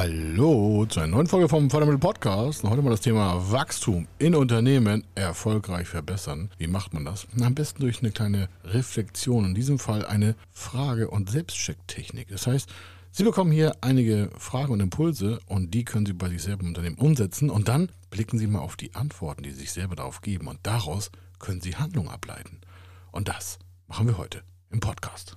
Hallo zu einer neuen Folge vom Fördermittel Podcast. Heute mal das Thema Wachstum in Unternehmen erfolgreich verbessern. Wie macht man das? Am besten durch eine kleine Reflexion. In diesem Fall eine Frage- und Selbstchecktechnik. Das heißt, Sie bekommen hier einige Fragen und Impulse und die können Sie bei sich selber im Unternehmen umsetzen und dann blicken Sie mal auf die Antworten, die Sie sich selber darauf geben und daraus können Sie Handlungen ableiten. Und das machen wir heute im Podcast.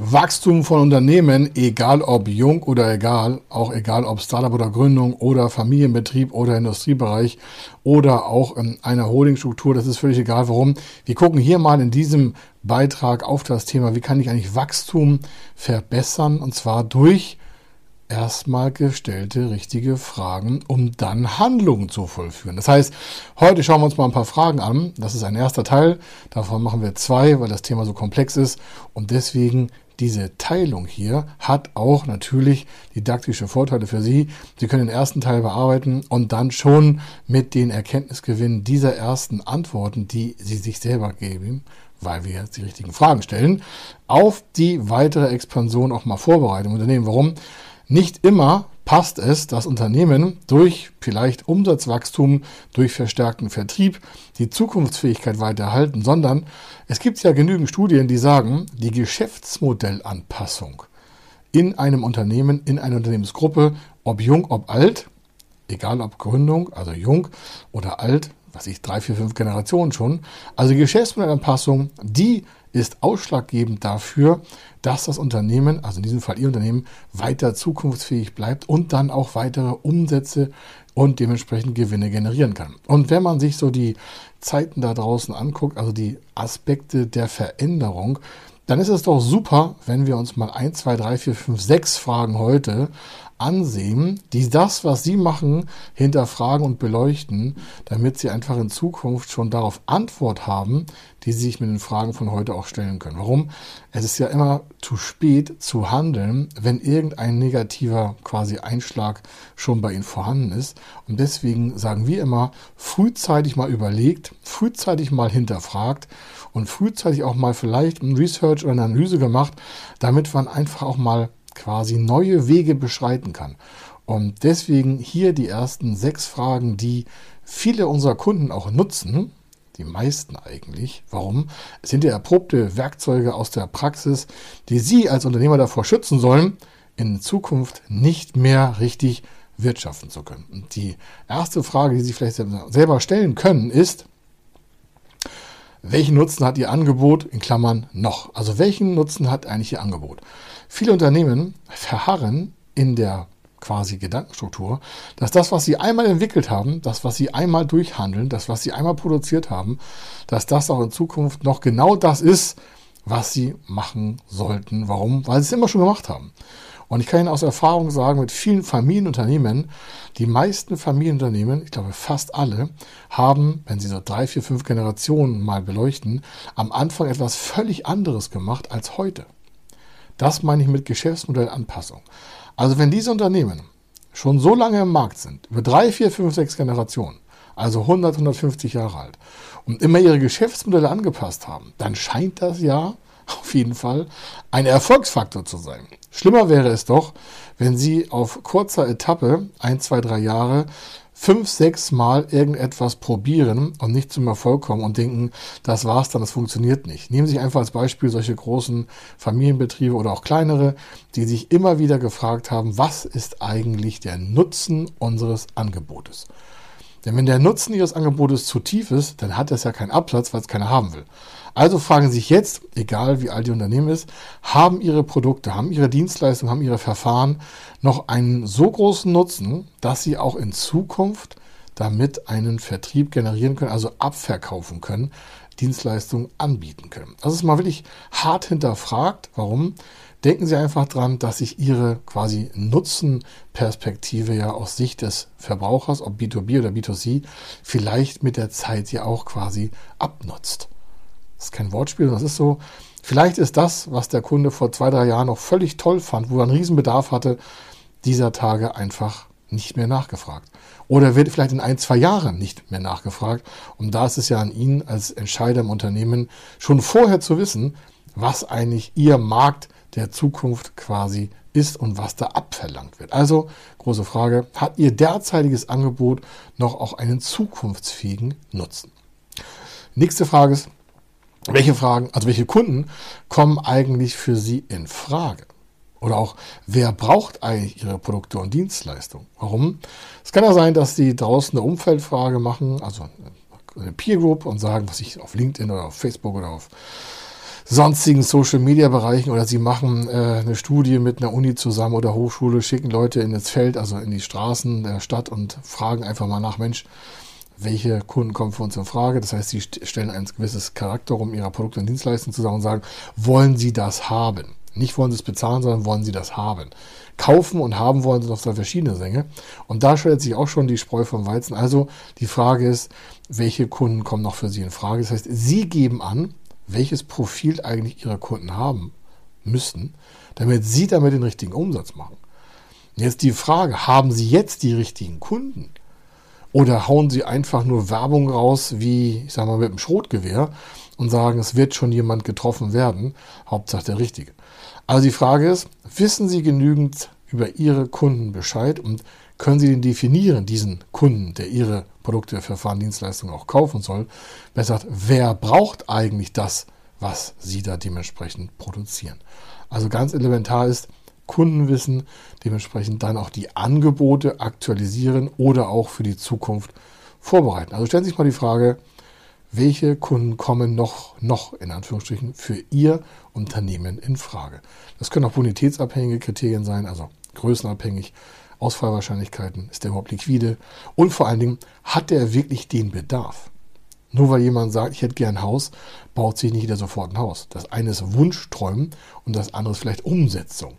Wachstum von Unternehmen, egal ob jung oder egal, auch egal ob Startup oder Gründung oder Familienbetrieb oder Industriebereich oder auch in einer Holdingstruktur, das ist völlig egal warum. Wir gucken hier mal in diesem Beitrag auf das Thema, wie kann ich eigentlich Wachstum verbessern und zwar durch erstmal gestellte richtige Fragen, um dann Handlungen zu vollführen. Das heißt, heute schauen wir uns mal ein paar Fragen an. Das ist ein erster Teil. Davon machen wir zwei, weil das Thema so komplex ist. Und deswegen diese Teilung hier hat auch natürlich didaktische Vorteile für Sie. Sie können den ersten Teil bearbeiten und dann schon mit den Erkenntnisgewinnen dieser ersten Antworten, die Sie sich selber geben, weil wir jetzt die richtigen Fragen stellen, auf die weitere Expansion auch mal vorbereiten im Unternehmen. Warum? Nicht immer passt es, dass Unternehmen durch vielleicht Umsatzwachstum, durch verstärkten Vertrieb die Zukunftsfähigkeit weiterhalten, sondern es gibt ja genügend Studien, die sagen, die Geschäftsmodellanpassung in einem Unternehmen, in einer Unternehmensgruppe, ob jung, ob alt, egal ob Gründung, also jung oder alt, was ich, drei, vier, fünf Generationen schon. Also Geschäftsmodellanpassung, die ist ausschlaggebend dafür, dass das Unternehmen, also in diesem Fall Ihr Unternehmen, weiter zukunftsfähig bleibt und dann auch weitere Umsätze und dementsprechend Gewinne generieren kann. Und wenn man sich so die Zeiten da draußen anguckt, also die Aspekte der Veränderung, dann ist es doch super, wenn wir uns mal 1, 2, 3, 4, 5, 6 Fragen heute ansehen, die das, was sie machen, hinterfragen und beleuchten, damit sie einfach in Zukunft schon darauf Antwort haben, die sie sich mit den Fragen von heute auch stellen können. Warum? Es ist ja immer zu spät zu handeln, wenn irgendein negativer quasi Einschlag schon bei ihnen vorhanden ist. Und deswegen sagen wir immer, frühzeitig mal überlegt, frühzeitig mal hinterfragt und frühzeitig auch mal vielleicht ein Research oder eine Analyse gemacht, damit man einfach auch mal quasi neue Wege beschreiten kann. Und deswegen hier die ersten sechs Fragen, die viele unserer Kunden auch nutzen, die meisten eigentlich. Warum? Es sind ja erprobte Werkzeuge aus der Praxis, die Sie als Unternehmer davor schützen sollen, in Zukunft nicht mehr richtig wirtschaften zu können. Und die erste Frage, die Sie vielleicht selber stellen können, ist, welchen Nutzen hat Ihr Angebot in Klammern noch? Also welchen Nutzen hat eigentlich Ihr Angebot? Viele Unternehmen verharren in der quasi Gedankenstruktur, dass das, was sie einmal entwickelt haben, das, was sie einmal durchhandeln, das, was sie einmal produziert haben, dass das auch in Zukunft noch genau das ist, was sie machen sollten. Warum? Weil sie es immer schon gemacht haben. Und ich kann Ihnen aus Erfahrung sagen, mit vielen Familienunternehmen, die meisten Familienunternehmen, ich glaube fast alle, haben, wenn Sie so drei, vier, fünf Generationen mal beleuchten, am Anfang etwas völlig anderes gemacht als heute. Das meine ich mit Geschäftsmodellanpassung. Also wenn diese Unternehmen schon so lange im Markt sind, über drei, vier, fünf, sechs Generationen, also 100, 150 Jahre alt, und immer ihre Geschäftsmodelle angepasst haben, dann scheint das ja auf jeden Fall ein Erfolgsfaktor zu sein. Schlimmer wäre es doch, wenn Sie auf kurzer Etappe, ein, zwei, drei Jahre, fünf, sechs Mal irgendetwas probieren und nicht zum Erfolg kommen und denken, das war's dann, das funktioniert nicht. Nehmen Sie sich einfach als Beispiel solche großen Familienbetriebe oder auch kleinere, die sich immer wieder gefragt haben, was ist eigentlich der Nutzen unseres Angebotes? Denn wenn der Nutzen Ihres Angebotes zu tief ist, dann hat es ja keinen Absatz, weil es keiner haben will. Also fragen Sie sich jetzt, egal wie alt Ihr Unternehmen ist, haben Ihre Produkte, haben Ihre Dienstleistungen, haben Ihre Verfahren noch einen so großen Nutzen, dass Sie auch in Zukunft damit einen Vertrieb generieren können, also abverkaufen können, Dienstleistungen anbieten können. Das ist mal wirklich hart hinterfragt. Warum? Denken Sie einfach dran, dass sich Ihre quasi Nutzenperspektive ja aus Sicht des Verbrauchers, ob B2B oder B2C, vielleicht mit der Zeit ja auch quasi abnutzt. Das ist kein Wortspiel, das ist so. Vielleicht ist das, was der Kunde vor zwei, drei Jahren noch völlig toll fand, wo er einen Riesenbedarf hatte, dieser Tage einfach nicht mehr nachgefragt. Oder wird vielleicht in ein, zwei Jahren nicht mehr nachgefragt. Und da ist es ja an Ihnen als Entscheider im Unternehmen schon vorher zu wissen, was eigentlich Ihr Markt der Zukunft quasi ist und was da abverlangt wird. Also, große Frage, hat Ihr derzeitiges Angebot noch auch einen zukunftsfähigen Nutzen? Nächste Frage ist, welche Fragen, also welche Kunden kommen eigentlich für Sie in Frage? Oder auch, wer braucht eigentlich Ihre Produkte und Dienstleistungen? Warum? Es kann ja sein, dass Sie draußen eine Umfeldfrage machen, also eine Peer Group und sagen, was ich auf LinkedIn oder auf Facebook oder auf sonstigen Social Media Bereichen oder sie machen äh, eine Studie mit einer Uni zusammen oder Hochschule, schicken Leute in das Feld, also in die Straßen der Stadt und fragen einfach mal nach, Mensch, welche Kunden kommen für uns in Frage. Das heißt, sie stellen ein gewisses Charakterum ihrer Produkte und Dienstleistungen zusammen und sagen, wollen sie das haben? Nicht wollen sie es bezahlen, sondern wollen sie das haben. Kaufen und haben wollen sind auf zwei verschiedene Dinge. Und da stellt sich auch schon die Spreu vom Weizen. Also die Frage ist, welche Kunden kommen noch für Sie in Frage? Das heißt, Sie geben an, welches Profil eigentlich Ihre Kunden haben müssen, damit Sie damit den richtigen Umsatz machen. Jetzt die Frage, haben Sie jetzt die richtigen Kunden? Oder hauen Sie einfach nur Werbung raus, wie, ich sag mal, mit dem Schrotgewehr und sagen, es wird schon jemand getroffen werden, Hauptsache der Richtige. Also die Frage ist, wissen Sie genügend über Ihre Kunden Bescheid und können Sie den definieren, diesen Kunden, der Ihre Produkte, Verfahren, Dienstleistungen auch kaufen soll? Besser gesagt, wer braucht eigentlich das, was Sie da dementsprechend produzieren? Also ganz elementar ist, Kundenwissen, dementsprechend dann auch die Angebote aktualisieren oder auch für die Zukunft vorbereiten. Also stellen Sie sich mal die Frage, welche Kunden kommen noch, noch in Anführungsstrichen für Ihr Unternehmen in Frage. Das können auch bonitätsabhängige Kriterien sein, also größenabhängig, Ausfallwahrscheinlichkeiten, ist der überhaupt liquide und vor allen Dingen, hat der wirklich den Bedarf? Nur weil jemand sagt, ich hätte gern ein Haus, baut sich nicht jeder sofort ein Haus. Das eine ist Wunschträumen und das andere ist vielleicht Umsetzung.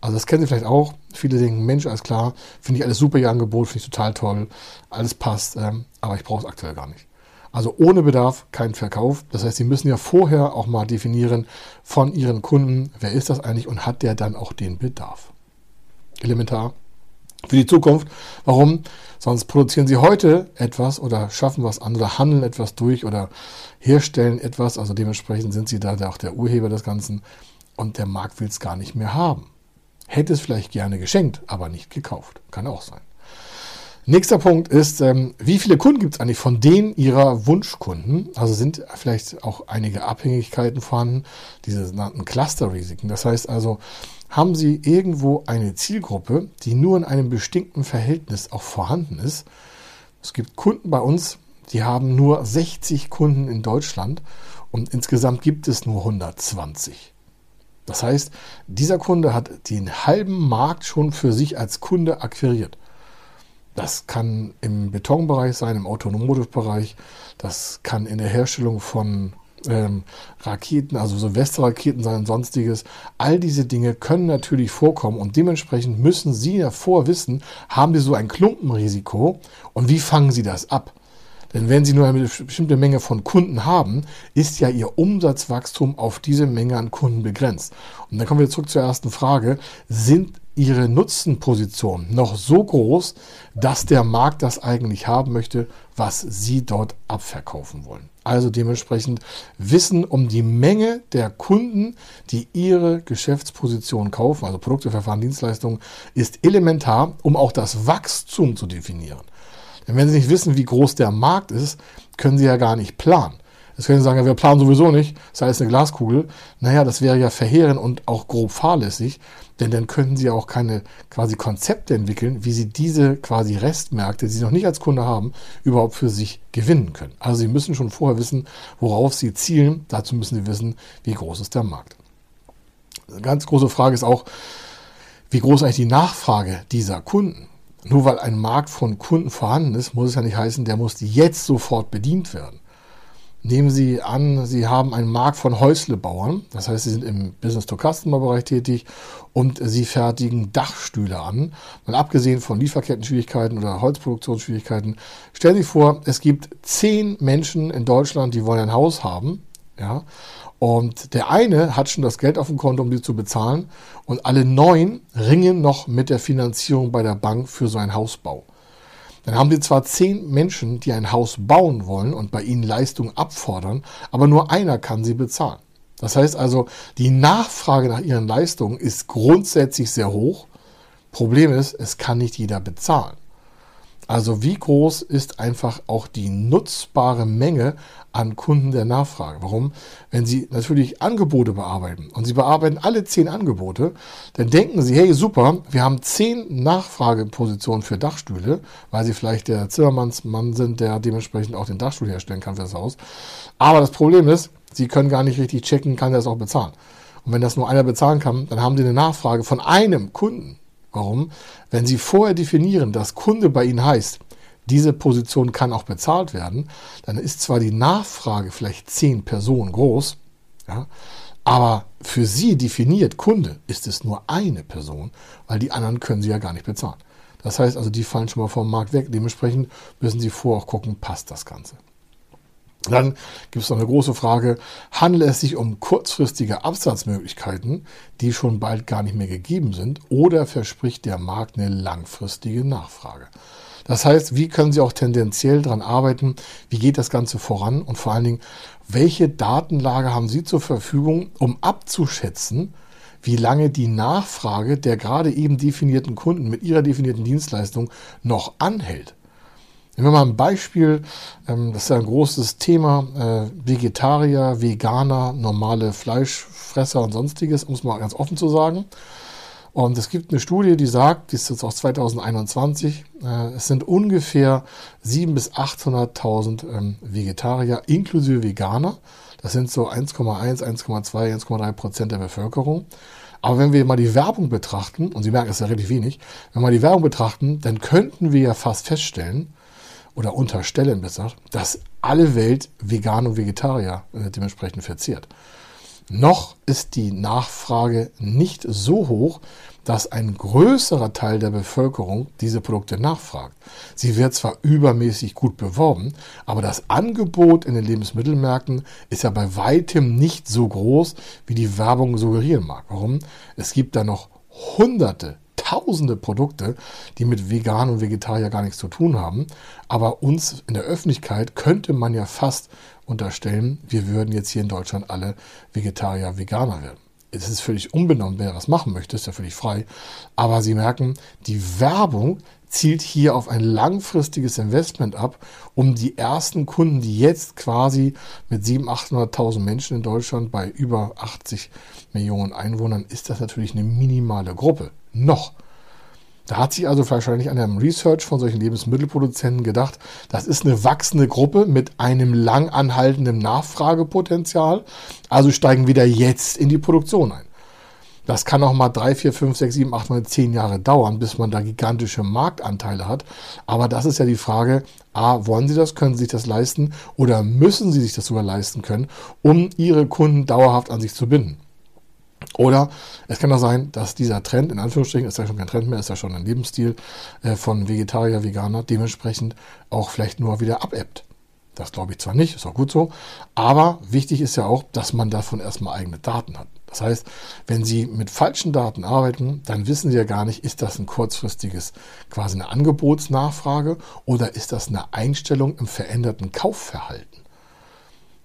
Also das kennen Sie vielleicht auch. Viele denken, Mensch, alles klar, finde ich alles super, Ihr Angebot, finde ich total toll, alles passt, ähm, aber ich brauche es aktuell gar nicht. Also ohne Bedarf kein Verkauf. Das heißt, Sie müssen ja vorher auch mal definieren von Ihren Kunden, wer ist das eigentlich und hat der dann auch den Bedarf. Elementar für die Zukunft. Warum? Sonst produzieren Sie heute etwas oder schaffen was an oder handeln etwas durch oder herstellen etwas. Also dementsprechend sind Sie da auch der Urheber des Ganzen und der Markt will es gar nicht mehr haben. Hätte es vielleicht gerne geschenkt, aber nicht gekauft. Kann auch sein. Nächster Punkt ist, ähm, wie viele Kunden gibt es eigentlich von denen Ihrer Wunschkunden? Also sind vielleicht auch einige Abhängigkeiten vorhanden, diese sogenannten Cluster-Risiken. Das heißt also, haben Sie irgendwo eine Zielgruppe, die nur in einem bestimmten Verhältnis auch vorhanden ist? Es gibt Kunden bei uns, die haben nur 60 Kunden in Deutschland und insgesamt gibt es nur 120. Das heißt, dieser Kunde hat den halben Markt schon für sich als Kunde akquiriert. Das kann im Betonbereich sein, im Automotive-Bereich. Das kann in der Herstellung von ähm, Raketen, also Silvesterraketen sein und sonstiges. All diese Dinge können natürlich vorkommen und dementsprechend müssen Sie ja vorwissen, haben Sie so ein Klumpenrisiko und wie fangen Sie das ab? Denn wenn Sie nur eine bestimmte Menge von Kunden haben, ist ja Ihr Umsatzwachstum auf diese Menge an Kunden begrenzt. Und dann kommen wir zurück zur ersten Frage. Sind Ihre Nutzenpositionen noch so groß, dass der Markt das eigentlich haben möchte, was Sie dort abverkaufen wollen? Also dementsprechend Wissen um die Menge der Kunden, die Ihre Geschäftsposition kaufen, also Produkte, Verfahren, Dienstleistungen, ist elementar, um auch das Wachstum zu definieren. Denn wenn Sie nicht wissen, wie groß der Markt ist, können Sie ja gar nicht planen. Jetzt können Sie sagen, ja, wir planen sowieso nicht, sei es eine Glaskugel. Naja, das wäre ja verheerend und auch grob fahrlässig, denn dann könnten Sie auch keine quasi Konzepte entwickeln, wie Sie diese quasi Restmärkte, die Sie noch nicht als Kunde haben, überhaupt für sich gewinnen können. Also Sie müssen schon vorher wissen, worauf Sie zielen. Dazu müssen Sie wissen, wie groß ist der Markt. Eine ganz große Frage ist auch, wie groß eigentlich die Nachfrage dieser Kunden? Nur weil ein Markt von Kunden vorhanden ist, muss es ja nicht heißen, der muss jetzt sofort bedient werden. Nehmen Sie an, Sie haben einen Markt von Häuslebauern, das heißt, Sie sind im Business-to-Customer-Bereich tätig und Sie fertigen Dachstühle an. Mal abgesehen von Lieferketten-Schwierigkeiten oder Holzproduktionsschwierigkeiten, stellen Sie vor, es gibt zehn Menschen in Deutschland, die wollen ein Haus haben, ja, und der eine hat schon das Geld auf dem Konto, um die zu bezahlen. Und alle neun ringen noch mit der Finanzierung bei der Bank für so einen Hausbau. Dann haben sie zwar zehn Menschen, die ein Haus bauen wollen und bei ihnen Leistungen abfordern, aber nur einer kann sie bezahlen. Das heißt also, die Nachfrage nach ihren Leistungen ist grundsätzlich sehr hoch. Problem ist, es kann nicht jeder bezahlen. Also wie groß ist einfach auch die nutzbare Menge an Kunden der Nachfrage? Warum? Wenn Sie natürlich Angebote bearbeiten und Sie bearbeiten alle zehn Angebote, dann denken Sie, hey super, wir haben zehn Nachfragepositionen für Dachstühle, weil Sie vielleicht der Zimmermannsmann sind, der dementsprechend auch den Dachstuhl herstellen kann für das Haus. Aber das Problem ist, Sie können gar nicht richtig checken, kann er das auch bezahlen. Und wenn das nur einer bezahlen kann, dann haben Sie eine Nachfrage von einem Kunden Warum? Wenn Sie vorher definieren, dass Kunde bei Ihnen heißt, diese Position kann auch bezahlt werden, dann ist zwar die Nachfrage vielleicht zehn Personen groß, ja, aber für Sie definiert Kunde ist es nur eine Person, weil die anderen können Sie ja gar nicht bezahlen. Das heißt also, die fallen schon mal vom Markt weg. Dementsprechend müssen Sie vorher auch gucken, passt das Ganze. Dann gibt es noch eine große Frage, handelt es sich um kurzfristige Absatzmöglichkeiten, die schon bald gar nicht mehr gegeben sind, oder verspricht der Markt eine langfristige Nachfrage? Das heißt, wie können Sie auch tendenziell daran arbeiten? Wie geht das Ganze voran? Und vor allen Dingen, welche Datenlage haben Sie zur Verfügung, um abzuschätzen, wie lange die Nachfrage der gerade eben definierten Kunden mit ihrer definierten Dienstleistung noch anhält? Nehmen wir mal ein Beispiel, ähm, das ist ja ein großes Thema, äh, Vegetarier, Veganer, normale Fleischfresser und sonstiges, um es mal ganz offen zu sagen. Und es gibt eine Studie, die sagt, die ist jetzt aus 2021, äh, es sind ungefähr 700.000 bis 800.000 ähm, Vegetarier inklusive Veganer. Das sind so 1,1, 1,2, 1,3 Prozent der Bevölkerung. Aber wenn wir mal die Werbung betrachten, und Sie merken, es ist ja relativ wenig, wenn wir mal die Werbung betrachten, dann könnten wir ja fast feststellen, oder unterstellen besser, dass alle Welt Vegan und Vegetarier äh, dementsprechend verzehrt. Noch ist die Nachfrage nicht so hoch, dass ein größerer Teil der Bevölkerung diese Produkte nachfragt. Sie wird zwar übermäßig gut beworben, aber das Angebot in den Lebensmittelmärkten ist ja bei weitem nicht so groß, wie die Werbung suggerieren mag. Warum? Es gibt da noch hunderte, tausende Produkte, die mit Vegan und Vegetarier gar nichts zu tun haben. Aber uns in der Öffentlichkeit könnte man ja fast unterstellen, wir würden jetzt hier in Deutschland alle Vegetarier, Veganer werden. Es ist völlig unbenommen, wer das machen möchte, ist ja völlig frei. Aber Sie merken, die Werbung zielt hier auf ein langfristiges Investment ab, um die ersten Kunden, die jetzt quasi mit 700.000, 800.000 Menschen in Deutschland bei über 80 Millionen Einwohnern, ist das natürlich eine minimale Gruppe. Noch. Da hat sich also wahrscheinlich an einem Research von solchen Lebensmittelproduzenten gedacht, das ist eine wachsende Gruppe mit einem lang anhaltenden Nachfragepotenzial, also steigen wieder jetzt in die Produktion ein. Das kann auch mal drei, vier, fünf, sechs, sieben, acht, neun, zehn Jahre dauern, bis man da gigantische Marktanteile hat. Aber das ist ja die Frage, A, wollen Sie das, können Sie sich das leisten oder müssen Sie sich das sogar leisten können, um Ihre Kunden dauerhaft an sich zu binden? Oder es kann auch sein, dass dieser Trend, in Anführungsstrichen, ist ja schon kein Trend mehr, ist ja schon ein Lebensstil äh, von Vegetarier, Veganer, dementsprechend auch vielleicht nur wieder abebbt. Das glaube ich zwar nicht, ist auch gut so, aber wichtig ist ja auch, dass man davon erstmal eigene Daten hat. Das heißt, wenn Sie mit falschen Daten arbeiten, dann wissen Sie ja gar nicht, ist das ein kurzfristiges, quasi eine Angebotsnachfrage oder ist das eine Einstellung im veränderten Kaufverhalten?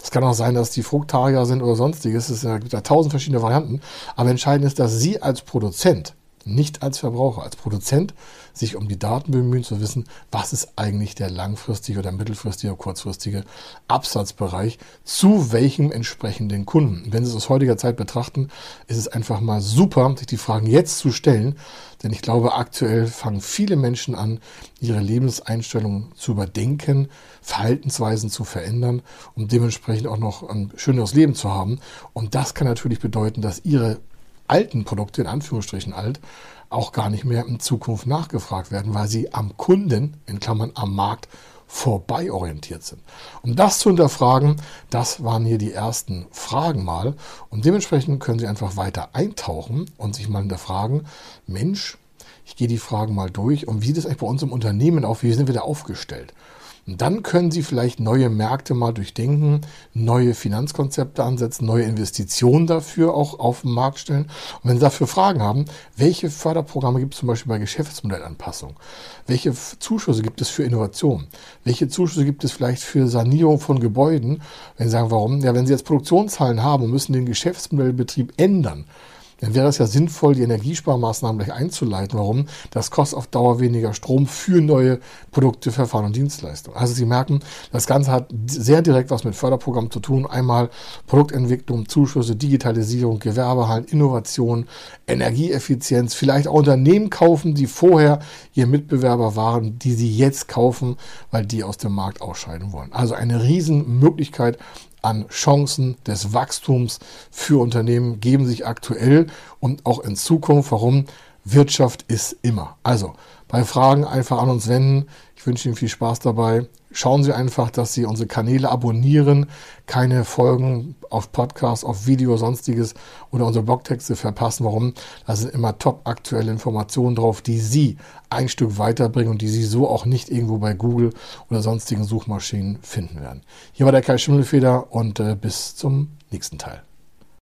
Es kann auch sein, dass die Fruktarier sind oder sonstiges. Es gibt ja tausend verschiedene Varianten. Aber entscheidend ist, dass Sie als Produzent, nicht als Verbraucher, als Produzent sich um die Daten bemühen, zu wissen, was ist eigentlich der langfristige oder mittelfristige oder kurzfristige Absatzbereich zu welchem entsprechenden Kunden. Wenn Sie es aus heutiger Zeit betrachten, ist es einfach mal super, sich die Fragen jetzt zu stellen, denn ich glaube, aktuell fangen viele Menschen an, ihre Lebenseinstellungen zu überdenken, Verhaltensweisen zu verändern, um dementsprechend auch noch ein schöneres Leben zu haben. Und das kann natürlich bedeuten, dass ihre alten Produkte, in Anführungsstrichen alt, auch gar nicht mehr in Zukunft nachgefragt werden, weil sie am Kunden, in Klammern am Markt, vorbei orientiert sind. Um das zu hinterfragen, das waren hier die ersten Fragen mal. Und dementsprechend können Sie einfach weiter eintauchen und sich mal hinterfragen, Mensch, ich gehe die Fragen mal durch und wie sieht es eigentlich bei uns im Unternehmen auf, wie sind wir da aufgestellt? Und dann können Sie vielleicht neue Märkte mal durchdenken, neue Finanzkonzepte ansetzen, neue Investitionen dafür auch auf den Markt stellen. Und wenn Sie dafür Fragen haben, welche Förderprogramme gibt es zum Beispiel bei Geschäftsmodellanpassung? Welche Zuschüsse gibt es für Innovation? Welche Zuschüsse gibt es vielleicht für Sanierung von Gebäuden? Wenn Sie sagen, warum? Ja, wenn Sie jetzt Produktionszahlen haben und müssen den Geschäftsmodellbetrieb ändern, dann wäre es ja sinnvoll, die Energiesparmaßnahmen gleich einzuleiten. Warum? Das kostet auf Dauer weniger Strom für neue Produkte, Verfahren und Dienstleistungen. Also Sie merken, das Ganze hat sehr direkt was mit Förderprogrammen zu tun. Einmal Produktentwicklung, Zuschüsse, Digitalisierung, Gewerbehallen, Innovation, Energieeffizienz, vielleicht auch Unternehmen kaufen, die vorher ihr Mitbewerber waren, die sie jetzt kaufen, weil die aus dem Markt ausscheiden wollen. Also eine Riesenmöglichkeit, an Chancen des Wachstums für Unternehmen geben sich aktuell und auch in Zukunft. Warum? Wirtschaft ist immer. Also bei Fragen einfach an uns wenden. Ich wünsche Ihnen viel Spaß dabei. Schauen Sie einfach, dass Sie unsere Kanäle abonnieren, keine Folgen auf Podcast, auf Video, sonstiges oder unsere Blogtexte verpassen. Warum? Da sind immer top aktuelle Informationen drauf, die Sie ein Stück weiterbringen und die Sie so auch nicht irgendwo bei Google oder sonstigen Suchmaschinen finden werden. Hier war der Kai Schimmelfeder und äh, bis zum nächsten Teil.